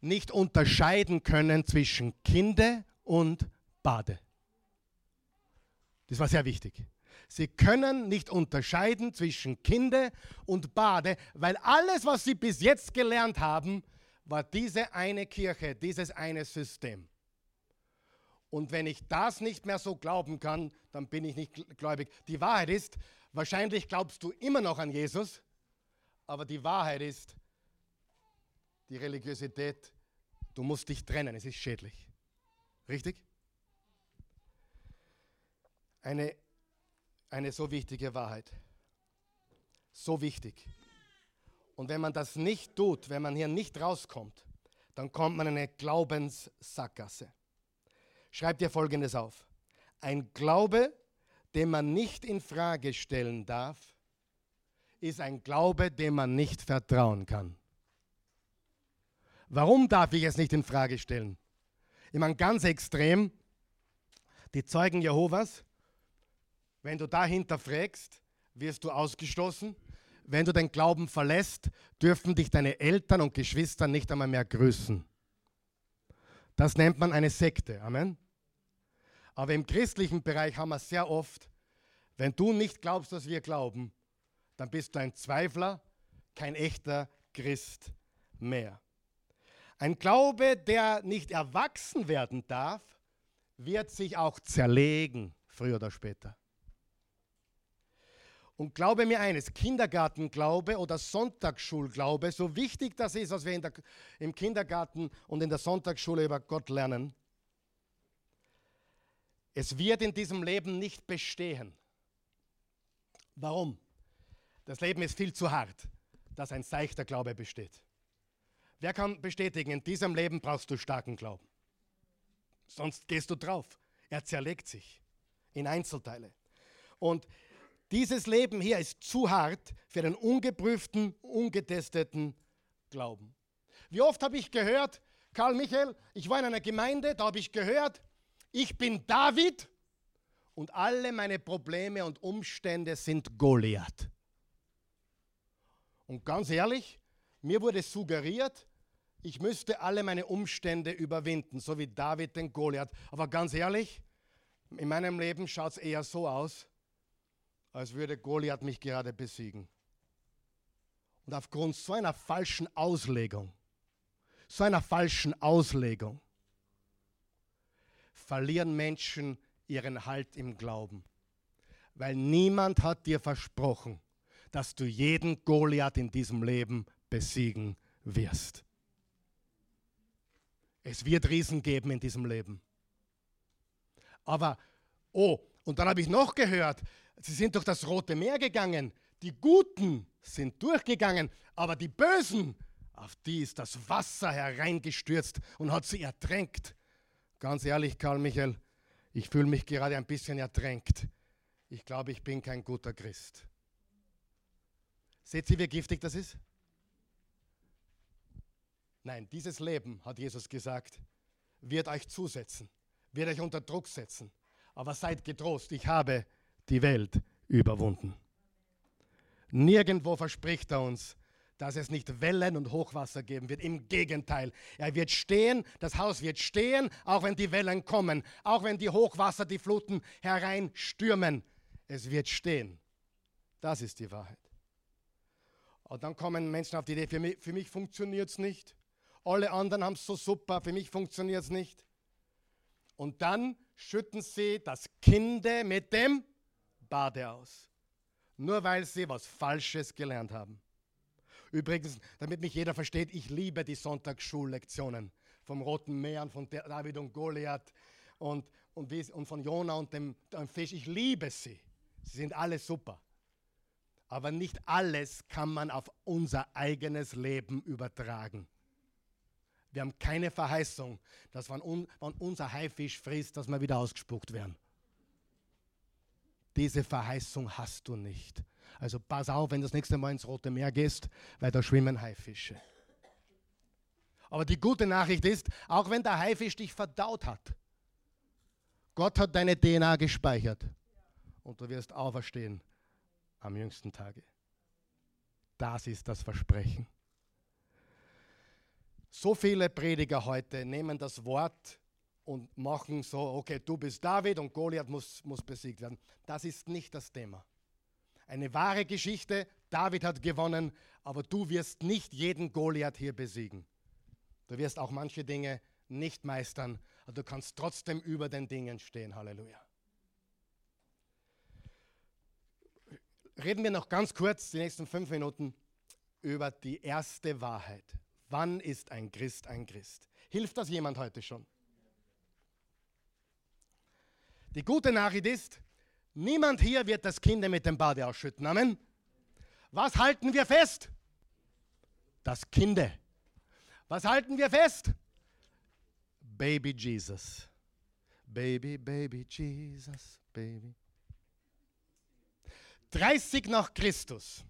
Nicht unterscheiden können zwischen Kinde und Bade. Das war sehr wichtig. Sie können nicht unterscheiden zwischen Kinde und Bade, weil alles, was sie bis jetzt gelernt haben, war diese eine Kirche, dieses eine System. Und wenn ich das nicht mehr so glauben kann, dann bin ich nicht gläubig. Die Wahrheit ist, wahrscheinlich glaubst du immer noch an Jesus, aber die Wahrheit ist, die Religiosität, du musst dich trennen, es ist schädlich. Richtig? Eine, eine so wichtige Wahrheit. So wichtig. Und wenn man das nicht tut, wenn man hier nicht rauskommt, dann kommt man in eine Glaubenssackgasse. Schreib dir Folgendes auf. Ein Glaube, den man nicht in Frage stellen darf, ist ein Glaube, dem man nicht vertrauen kann. Warum darf ich es nicht in Frage stellen? Ich meine, ganz extrem, die Zeugen Jehovas, wenn du dahinter fragst, wirst du ausgestoßen. Wenn du den Glauben verlässt, dürfen dich deine Eltern und Geschwister nicht einmal mehr grüßen. Das nennt man eine Sekte. Amen. Aber im christlichen Bereich haben wir sehr oft, wenn du nicht glaubst, was wir glauben, dann bist du ein Zweifler, kein echter Christ mehr. Ein Glaube, der nicht erwachsen werden darf, wird sich auch zerlegen, früher oder später. Und glaube mir eines, Kindergartenglaube oder Sonntagsschulglaube, so wichtig das ist, was wir der, im Kindergarten und in der Sonntagsschule über Gott lernen, es wird in diesem Leben nicht bestehen. Warum? Das Leben ist viel zu hart, dass ein seichter Glaube besteht. Wer kann bestätigen, in diesem Leben brauchst du starken Glauben. Sonst gehst du drauf. Er zerlegt sich in Einzelteile. Und dieses Leben hier ist zu hart für einen ungeprüften, ungetesteten Glauben. Wie oft habe ich gehört, Karl Michael, ich war in einer Gemeinde, da habe ich gehört, ich bin David und alle meine Probleme und Umstände sind Goliath. Und ganz ehrlich, mir wurde suggeriert, ich müsste alle meine Umstände überwinden, so wie David den Goliath. Aber ganz ehrlich, in meinem Leben schaut es eher so aus, als würde Goliath mich gerade besiegen. Und aufgrund so einer falschen Auslegung, so einer falschen Auslegung, verlieren Menschen ihren Halt im Glauben. Weil niemand hat dir versprochen, dass du jeden Goliath in diesem Leben besiegen wirst. Es wird Riesen geben in diesem Leben. Aber, oh, und dann habe ich noch gehört, sie sind durch das Rote Meer gegangen. Die Guten sind durchgegangen, aber die Bösen, auf die ist das Wasser hereingestürzt und hat sie ertränkt. Ganz ehrlich, Karl Michael, ich fühle mich gerade ein bisschen ertränkt. Ich glaube, ich bin kein guter Christ. Seht ihr, wie giftig das ist? Nein, dieses Leben, hat Jesus gesagt, wird euch zusetzen, wird euch unter Druck setzen. Aber seid getrost, ich habe die Welt überwunden. Nirgendwo verspricht er uns, dass es nicht Wellen und Hochwasser geben wird. Im Gegenteil, er wird stehen, das Haus wird stehen, auch wenn die Wellen kommen, auch wenn die Hochwasser, die Fluten hereinstürmen. Es wird stehen. Das ist die Wahrheit. Und dann kommen Menschen auf die Idee, für mich, für mich funktioniert es nicht. Alle anderen haben es so super, für mich funktioniert es nicht. Und dann schütten sie das Kind mit dem Bade aus. Nur weil sie was Falsches gelernt haben. Übrigens, damit mich jeder versteht, ich liebe die Sonntagsschullektionen vom Roten Meer und von David und Goliath und, und, und von Jona und dem, dem Fisch. Ich liebe sie. Sie sind alle super. Aber nicht alles kann man auf unser eigenes Leben übertragen. Wir haben keine Verheißung, dass wenn, un, wenn unser Haifisch frisst, dass wir wieder ausgespuckt werden. Diese Verheißung hast du nicht. Also pass auf, wenn du das nächste Mal ins Rote Meer gehst, weil da schwimmen Haifische. Aber die gute Nachricht ist, auch wenn der Haifisch dich verdaut hat, Gott hat deine DNA gespeichert und du wirst auferstehen am jüngsten Tage. Das ist das Versprechen. So viele Prediger heute nehmen das Wort und machen so, okay, du bist David und Goliath muss, muss besiegt werden. Das ist nicht das Thema. Eine wahre Geschichte, David hat gewonnen, aber du wirst nicht jeden Goliath hier besiegen. Du wirst auch manche Dinge nicht meistern, aber du kannst trotzdem über den Dingen stehen. Halleluja. Reden wir noch ganz kurz, die nächsten fünf Minuten, über die erste Wahrheit. Wann ist ein Christ ein Christ? Hilft das jemand heute schon? Die gute Nachricht ist, niemand hier wird das Kind mit dem Bade ausschütten. Amen. Was halten wir fest? Das Kind. Was halten wir fest? Baby Jesus. Baby, Baby Jesus, Baby. 30 nach Christus.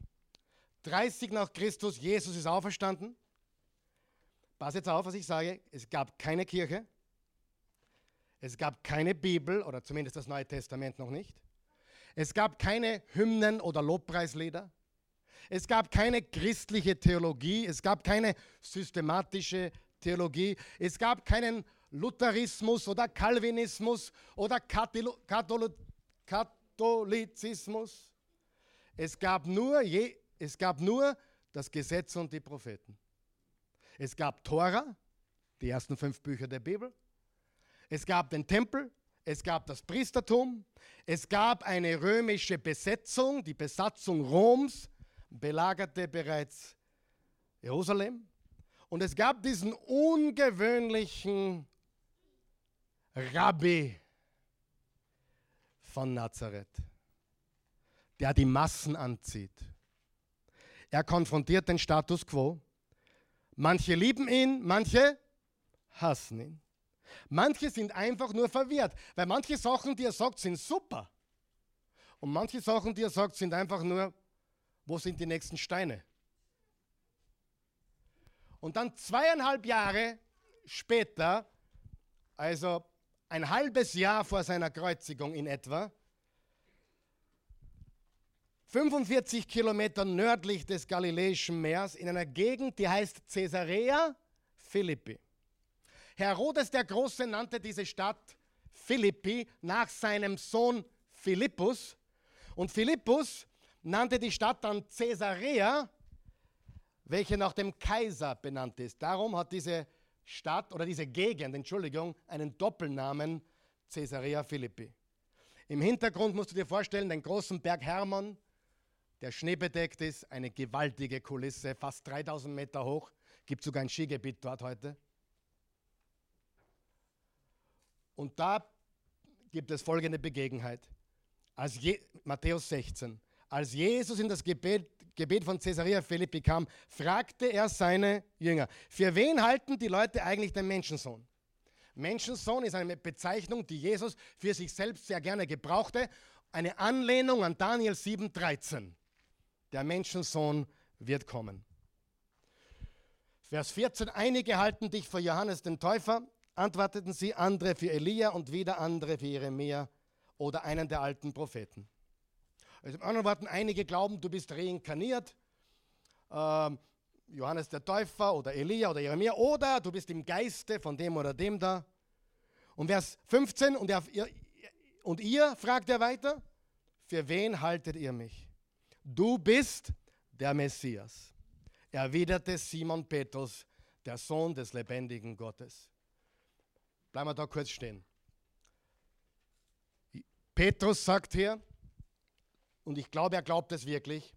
30 nach Christus, Jesus ist auferstanden. Pass jetzt auf, was ich sage. Es gab keine Kirche. Es gab keine Bibel oder zumindest das Neue Testament noch nicht. Es gab keine Hymnen oder Lobpreislieder. Es gab keine christliche Theologie. Es gab keine systematische Theologie. Es gab keinen Lutherismus oder Calvinismus oder Katholizismus. Es gab nur, je, es gab nur das Gesetz und die Propheten. Es gab Tora, die ersten fünf Bücher der Bibel. Es gab den Tempel, es gab das Priestertum, es gab eine römische Besetzung, die Besatzung Roms belagerte bereits Jerusalem. Und es gab diesen ungewöhnlichen Rabbi von Nazareth, der die Massen anzieht. Er konfrontiert den Status quo. Manche lieben ihn, manche hassen ihn. Manche sind einfach nur verwirrt, weil manche Sachen, die er sagt, sind super. Und manche Sachen, die er sagt, sind einfach nur, wo sind die nächsten Steine? Und dann zweieinhalb Jahre später, also ein halbes Jahr vor seiner Kreuzigung in etwa, 45 Kilometer nördlich des Galiläischen Meers, in einer Gegend, die heißt Caesarea Philippi. Herodes der Große nannte diese Stadt Philippi nach seinem Sohn Philippus. Und Philippus nannte die Stadt dann Caesarea, welche nach dem Kaiser benannt ist. Darum hat diese Stadt oder diese Gegend, Entschuldigung, einen Doppelnamen Caesarea Philippi. Im Hintergrund musst du dir vorstellen, den großen Berg Hermon, der schneebedeckt ist, eine gewaltige Kulisse, fast 3000 Meter hoch, gibt sogar ein Skigebiet dort heute. Und da gibt es folgende Begebenheit. Als Je Matthäus 16. Als Jesus in das Gebet, Gebet von Caesarea Philippi kam, fragte er seine Jünger, für wen halten die Leute eigentlich den Menschensohn? Menschensohn ist eine Bezeichnung, die Jesus für sich selbst sehr gerne gebrauchte. Eine Anlehnung an Daniel 7,13. Der Menschensohn wird kommen. Vers 14. Einige halten dich für Johannes den Täufer, antworteten sie, andere für Elia und wieder andere für Jeremia oder einen der alten Propheten. Also in anderen Worten, einige glauben, du bist reinkarniert, äh, Johannes der Täufer oder Elia oder Jeremia, oder du bist im Geiste von dem oder dem da. Und Vers 15, und, er, und ihr, fragt er weiter, für wen haltet ihr mich? Du bist der Messias, erwiderte Simon Petrus, der Sohn des lebendigen Gottes. Bleiben wir da kurz stehen. Petrus sagt hier, und ich glaube, er glaubt es wirklich,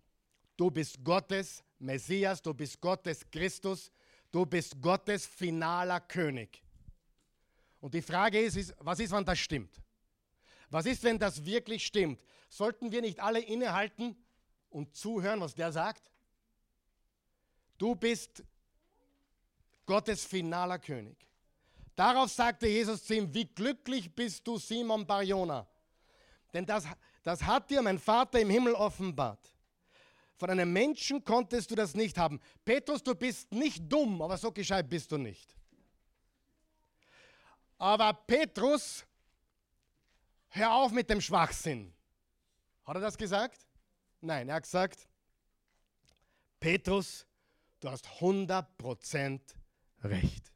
du bist Gottes Messias, du bist Gottes Christus, du bist Gottes finaler König. Und die Frage ist, ist, was ist, wenn das stimmt? Was ist, wenn das wirklich stimmt? Sollten wir nicht alle innehalten und zuhören, was der sagt? Du bist Gottes finaler König. Darauf sagte Jesus zu ihm, wie glücklich bist du, Simon Barjona. Denn das, das hat dir mein Vater im Himmel offenbart. Von einem Menschen konntest du das nicht haben. Petrus, du bist nicht dumm, aber so gescheit bist du nicht. Aber Petrus, hör auf mit dem Schwachsinn. Hat er das gesagt? Nein, er hat gesagt, Petrus, du hast 100% recht.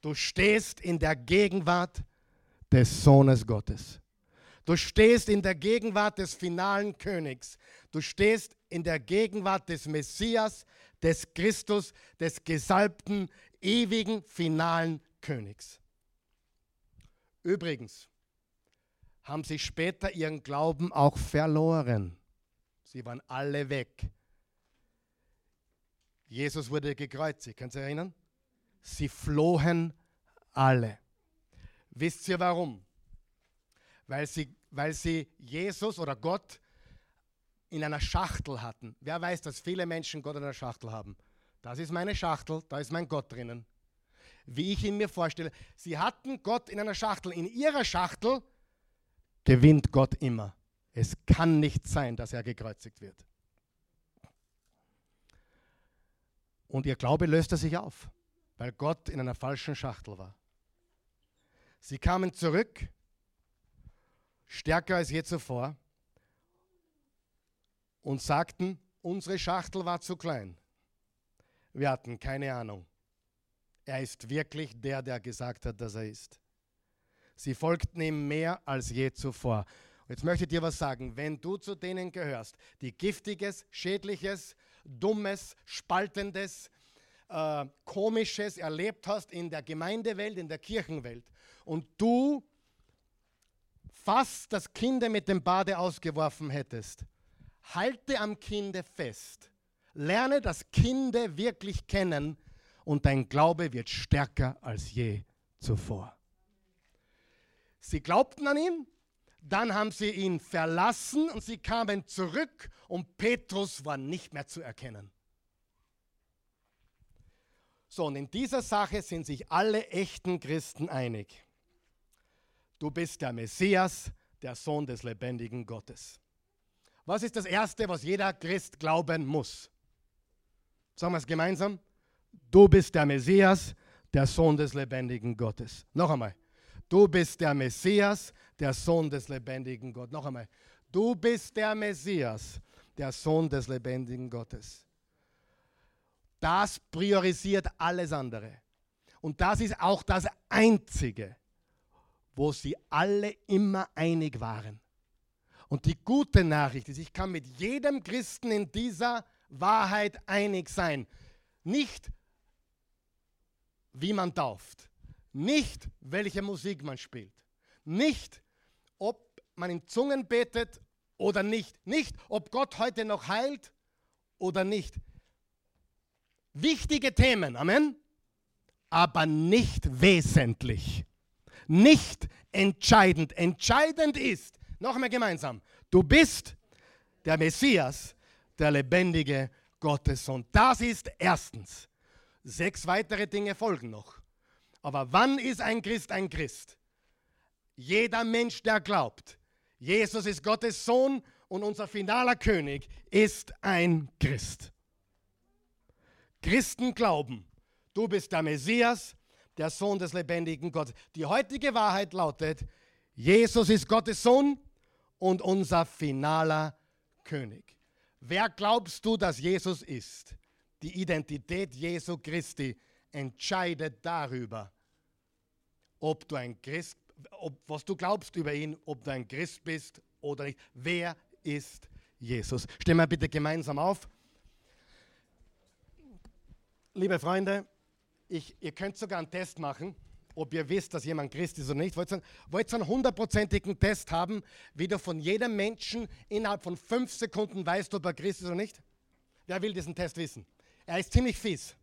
Du stehst in der Gegenwart des Sohnes Gottes. Du stehst in der Gegenwart des finalen Königs. Du stehst in der Gegenwart des Messias, des Christus, des gesalbten, ewigen, finalen Königs. Übrigens haben sie später ihren Glauben auch verloren. Sie waren alle weg. Jesus wurde gekreuzigt, kannst du erinnern? Sie flohen alle. Wisst ihr warum? Weil sie, weil sie Jesus oder Gott in einer Schachtel hatten. Wer weiß, dass viele Menschen Gott in einer Schachtel haben? Das ist meine Schachtel, da ist mein Gott drinnen. Wie ich ihn mir vorstelle. Sie hatten Gott in einer Schachtel. In ihrer Schachtel gewinnt Gott immer. Es kann nicht sein, dass er gekreuzigt wird. Und ihr Glaube löste sich auf weil Gott in einer falschen Schachtel war. Sie kamen zurück, stärker als je zuvor, und sagten, unsere Schachtel war zu klein. Wir hatten keine Ahnung. Er ist wirklich der, der gesagt hat, dass er ist. Sie folgten ihm mehr als je zuvor. jetzt möchte ich dir was sagen. Wenn du zu denen gehörst, die giftiges, schädliches, dummes, spaltendes, äh, Komisches erlebt hast in der Gemeindewelt, in der Kirchenwelt und du fast das Kind mit dem Bade ausgeworfen hättest, halte am Kinde fest. Lerne das Kind wirklich kennen und dein Glaube wird stärker als je zuvor. Sie glaubten an ihn, dann haben sie ihn verlassen und sie kamen zurück und Petrus war nicht mehr zu erkennen. So, und in dieser Sache sind sich alle echten Christen einig. Du bist der Messias, der Sohn des lebendigen Gottes. Was ist das Erste, was jeder Christ glauben muss? Sagen wir es gemeinsam. Du bist der Messias, der Sohn des lebendigen Gottes. Noch einmal. Du bist der Messias, der Sohn des lebendigen Gottes. Noch einmal. Du bist der Messias, der Sohn des lebendigen Gottes. Das priorisiert alles andere. Und das ist auch das Einzige, wo sie alle immer einig waren. Und die gute Nachricht ist, ich kann mit jedem Christen in dieser Wahrheit einig sein. Nicht, wie man tauft, nicht, welche Musik man spielt, nicht, ob man in Zungen betet oder nicht, nicht, ob Gott heute noch heilt oder nicht. Wichtige Themen, Amen, aber nicht wesentlich. nicht entscheidend. Entscheidend ist, noch einmal gemeinsam, du bist der Messias, der lebendige Gottessohn. Das ist erstens. Sechs weitere Dinge folgen noch. Aber wann ist ein Christ ein Christ? Jeder Mensch, der glaubt, Jesus ist Gottes Sohn und unser finaler König ist ein Christ. Christen glauben, du bist der Messias, der Sohn des lebendigen Gottes. Die heutige Wahrheit lautet, Jesus ist Gottes Sohn und unser finaler König. Wer glaubst du, dass Jesus ist? Die Identität Jesu Christi entscheidet darüber, ob du ein Christ, ob, was du glaubst über ihn, ob du ein Christ bist oder nicht. Wer ist Jesus? Stehen wir bitte gemeinsam auf. Liebe Freunde, ich, ihr könnt sogar einen Test machen, ob ihr wisst, dass jemand Christ ist oder nicht. Wollt ihr, einen hundertprozentigen Test haben, wie du von jedem Menschen innerhalb von fünf Sekunden weißt, ob er Christ ist oder nicht? Wer will diesen Test wissen? Er ist ziemlich fies.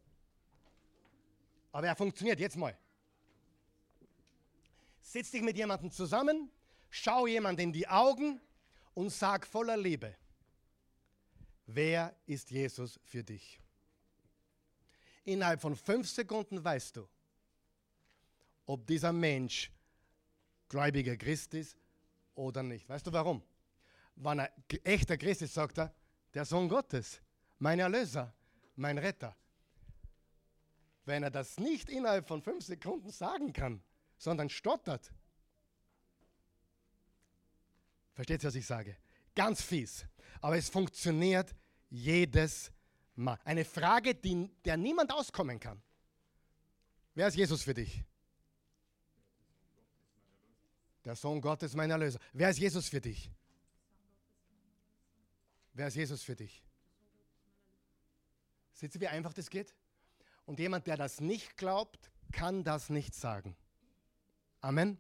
Aber er funktioniert. Jetzt mal. Setz dich mit jemandem zusammen, schau jemand in die Augen und sag voller Liebe, wer ist Jesus für dich? Innerhalb von fünf Sekunden weißt du, ob dieser Mensch gläubiger Christ ist oder nicht. Weißt du warum? Wenn er echter Christ ist, sagt er, der Sohn Gottes, mein Erlöser, mein Retter. Wenn er das nicht innerhalb von fünf Sekunden sagen kann, sondern stottert, versteht ihr, was ich sage? Ganz fies. Aber es funktioniert jedes Mal. Eine Frage, die, der niemand auskommen kann. Wer ist Jesus für dich? Der Sohn Gottes, mein Erlöser. Wer ist Jesus für dich? Wer ist Jesus für dich? Seht ihr, wie einfach das geht? Und jemand, der das nicht glaubt, kann das nicht sagen. Amen.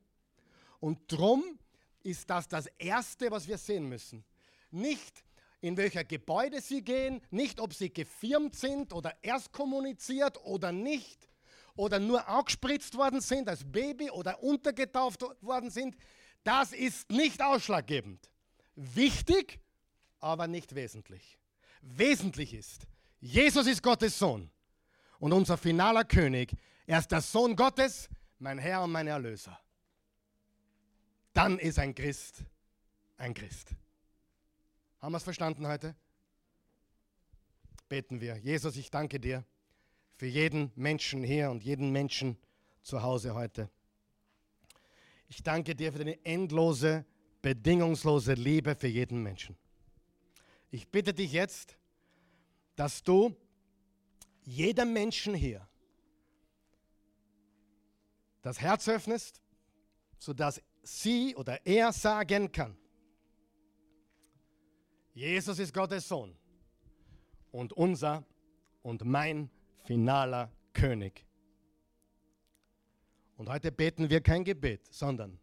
Und drum ist das das Erste, was wir sehen müssen. Nicht in welcher Gebäude sie gehen, nicht ob sie gefirmt sind oder erst kommuniziert oder nicht, oder nur angespritzt worden sind als Baby oder untergetauft worden sind, das ist nicht ausschlaggebend. Wichtig, aber nicht wesentlich. Wesentlich ist, Jesus ist Gottes Sohn und unser finaler König. Er ist der Sohn Gottes, mein Herr und mein Erlöser. Dann ist ein Christ ein Christ. Haben wir es verstanden heute? Beten wir. Jesus, ich danke dir für jeden Menschen hier und jeden Menschen zu Hause heute. Ich danke dir für deine endlose, bedingungslose Liebe für jeden Menschen. Ich bitte dich jetzt, dass du jedem Menschen hier das Herz öffnest, sodass sie oder er sagen kann, Jesus ist Gottes Sohn und unser und mein finaler König. Und heute beten wir kein Gebet, sondern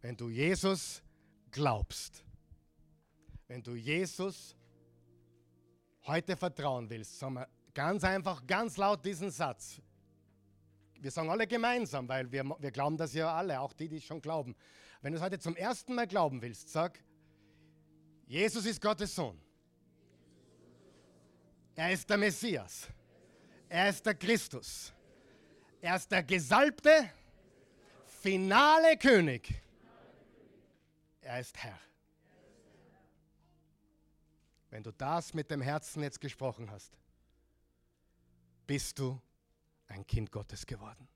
wenn du Jesus glaubst, wenn du Jesus heute vertrauen willst, sagen wir ganz einfach, ganz laut diesen Satz. Wir sagen alle gemeinsam, weil wir, wir glauben das ja alle, auch die, die schon glauben. Wenn du es heute zum ersten Mal glauben willst, sag, Jesus ist Gottes Sohn. Er ist der Messias. Er ist der Christus. Er ist der gesalbte, finale König. Er ist Herr. Wenn du das mit dem Herzen jetzt gesprochen hast, bist du ein Kind Gottes geworden.